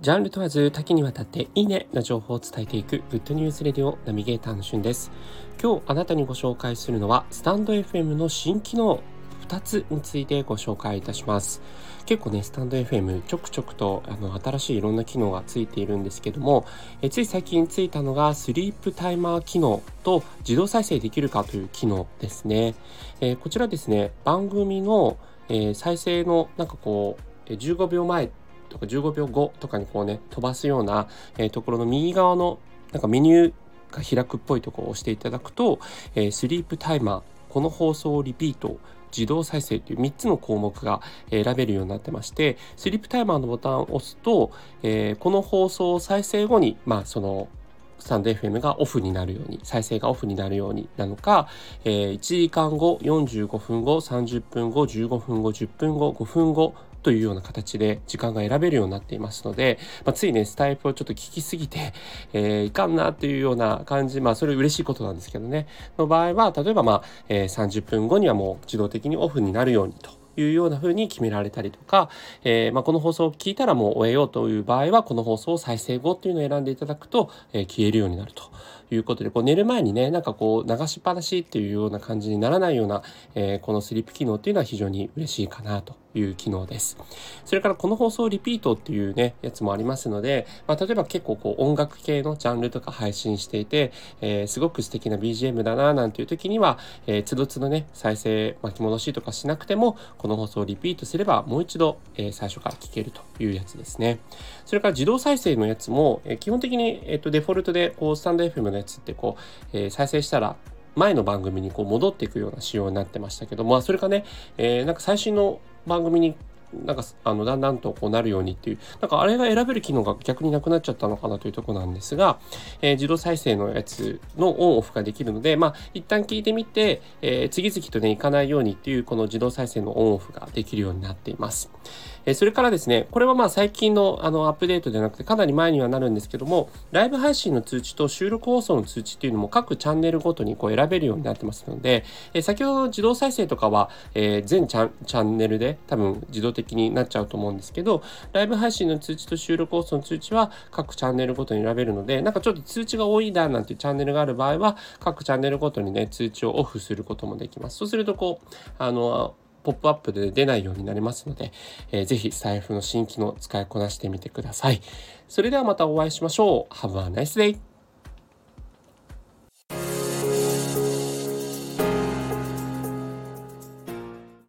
ジャンル問わず多岐にわたっていいねな情報を伝えていくグッドニュースレディオナビゲーターのしゅんです。今日あなたにご紹介するのはスタンド FM の新機能2つについてご紹介いたします。結構ね、スタンド FM ちょくちょくとあの新しいいろんな機能がついているんですけども、えつい最近ついたのがスリープタイマー機能と自動再生できるかという機能ですね。えー、こちらですね、番組の、えー、再生のなんかこう、15秒前とか15秒後とかにこうね、飛ばすような、えー、ところの右側のなんかメニューが開くっぽいとこを押していただくと、えー、スリープタイマー、この放送をリピート、自動再生という3つの項目が選べるようになってまして、スリープタイマーのボタンを押すと、えー、この放送を再生後に、まあ、そのスタンド FM がオフになるように、再生がオフになるようになのか、えー、1時間後、45分後、30分後、15分後、10分後、5分後というような形で時間が選べるようになっていますので、まあ、ついね、スタイプをちょっと聞きすぎて、えー、いかんなっていうような感じ、まあ、それ嬉しいことなんですけどね、の場合は、例えば、まあ、えー、30分後にはもう自動的にオフになるようにと。いうようなふうに決められたりとか、えー、まあ、この放送を聞いたらもう終えようという場合は、この放送を再生後っていうのを選んでいただくと、えー、消えるようになると。いうことで、こう寝る前にね、なんかこう流しっぱなしっていうような感じにならないような、えー、このスリープ機能っていうのは非常に嬉しいかなという機能です。それからこの放送リピートっていうね、やつもありますので、まあ、例えば結構こう音楽系のジャンルとか配信していて、えー、すごく素敵な BGM だななんていう時には、えー、つどつどね、再生巻き戻しとかしなくても、この放送リピートすればもう一度、えー、最初から聞けるというやつですね。それから自動再生のやつも、えー、基本的に、えーと、デフォルトでこうスタンド FM のやつってこう、えー、再生したら前の番組にこう戻っていくような仕様になってましたけどまあ、それかね、えー、なんか最新の番組になんかあのだんだんとこうなるようにっていうなんかあれが選べる機能が逆になくなっちゃったのかなというとこなんですが、えー、自動再生のやつのオンオフができるのでまあ一旦聞いてみて、えー、次々とねいかないようにっていうこの自動再生のオンオフができるようになっています。えそれからですね、これはまあ最近のあのアップデートではなくてかなり前にはなるんですけども、ライブ配信の通知と収録放送の通知っていうのも各チャンネルごとにこう選べるようになってますので、え先ほどの自動再生とかは、え全チャチャンネルで多分自動的的になっちゃうと思うんですけど、ライブ配信の通知と収録放送の通知は各チャンネルごとに選べるので、なんかちょっと通知が多いななんていうチャンネルがある場合は、各チャンネルごとにね、通知をオフすることもできます。そうするとこう、あの、ポップアップで出ないようになりますので、えー、ぜひ財布の新機能使いこなしてみてください。それではまたお会いしましょう。Have a nice day!